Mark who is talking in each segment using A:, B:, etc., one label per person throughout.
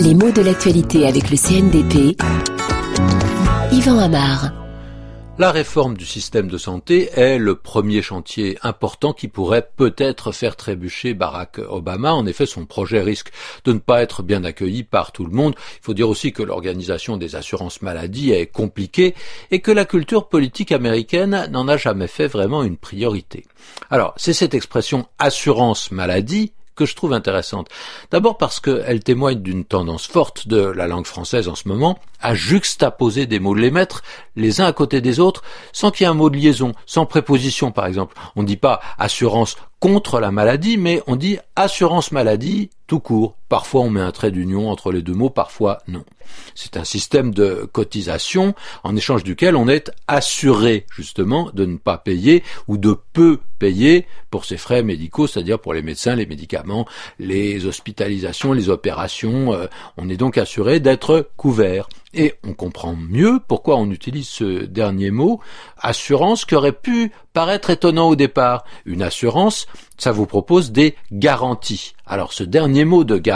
A: Les mots de l'actualité avec le CNDP. Yvan Amar.
B: La réforme du système de santé est le premier chantier important qui pourrait peut-être faire trébucher Barack Obama. En effet, son projet risque de ne pas être bien accueilli par tout le monde. Il faut dire aussi que l'organisation des assurances maladie est compliquée et que la culture politique américaine n'en a jamais fait vraiment une priorité. Alors, c'est cette expression assurance maladie que je trouve intéressante. D'abord parce qu'elle témoigne d'une tendance forte de la langue française en ce moment à juxtaposer des mots, les mettre les uns à côté des autres sans qu'il y ait un mot de liaison, sans préposition par exemple. On ne dit pas assurance contre la maladie, mais on dit assurance maladie tout court. Parfois on met un trait d'union entre les deux mots, parfois non. C'est un système de cotisation en échange duquel on est assuré justement de ne pas payer ou de peu payer pour ses frais médicaux, c'est-à-dire pour les médecins, les médicaments, les hospitalisations, les opérations. Euh, on est donc assuré d'être couvert. Et on comprend mieux pourquoi on utilise ce dernier mot, assurance, qui aurait pu paraître étonnant au départ. Une assurance, ça vous propose des garanties. Alors ce dernier mot de garantie,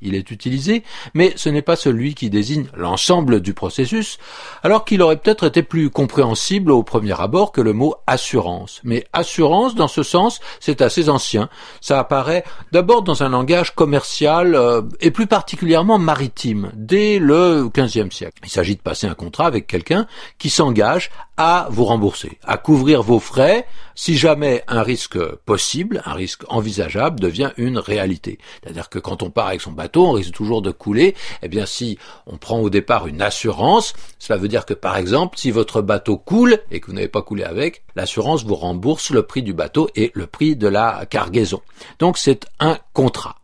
B: il est utilisé, mais ce n'est pas celui qui désigne l'ensemble du processus, alors qu'il aurait peut-être été plus compréhensible au premier abord que le mot assurance. Mais assurance, dans ce sens, c'est assez ancien. Ça apparaît d'abord dans un langage commercial euh, et plus particulièrement maritime, dès le XVe siècle. Il s'agit de passer un contrat avec quelqu'un qui s'engage à vous rembourser, à couvrir vos frais si jamais un risque possible, un risque envisageable devient une réalité. C'est-à-dire que quand on part avec son bateau, on risque toujours de couler. Eh bien, si on prend au départ une assurance, cela veut dire que par exemple, si votre bateau coule et que vous n'avez pas coulé avec, l'assurance vous rembourse le prix du bateau et le prix de la cargaison. Donc c'est un contrat.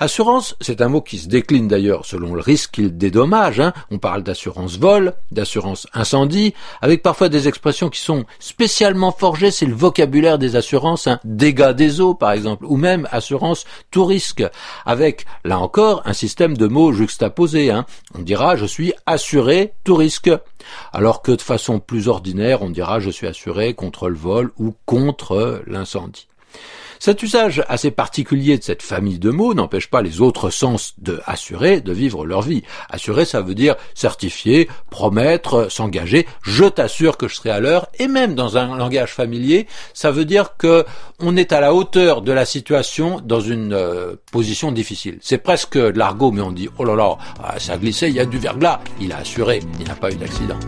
B: Assurance, c'est un mot qui se décline d'ailleurs selon le risque qu'il dédommage. Hein. On parle d'assurance vol, d'assurance incendie, avec parfois des expressions qui sont spécialement forgées, c'est le vocabulaire des assurances, hein. dégâts des eaux par exemple, ou même assurance tout risque, avec là encore un système de mots juxtaposés. Hein. On dira je suis assuré tout risque, alors que de façon plus ordinaire on dira je suis assuré contre le vol ou contre l'incendie. Cet usage assez particulier de cette famille de mots n'empêche pas les autres sens de assurer de vivre leur vie. Assurer, ça veut dire certifier, promettre, s'engager. Je t'assure que je serai à l'heure. Et même dans un langage familier, ça veut dire que on est à la hauteur de la situation dans une euh, position difficile. C'est presque de l'argot, mais on dit oh là là, ah, ça a glissé, il y a du verglas. Il a assuré, il n'a pas eu d'accident.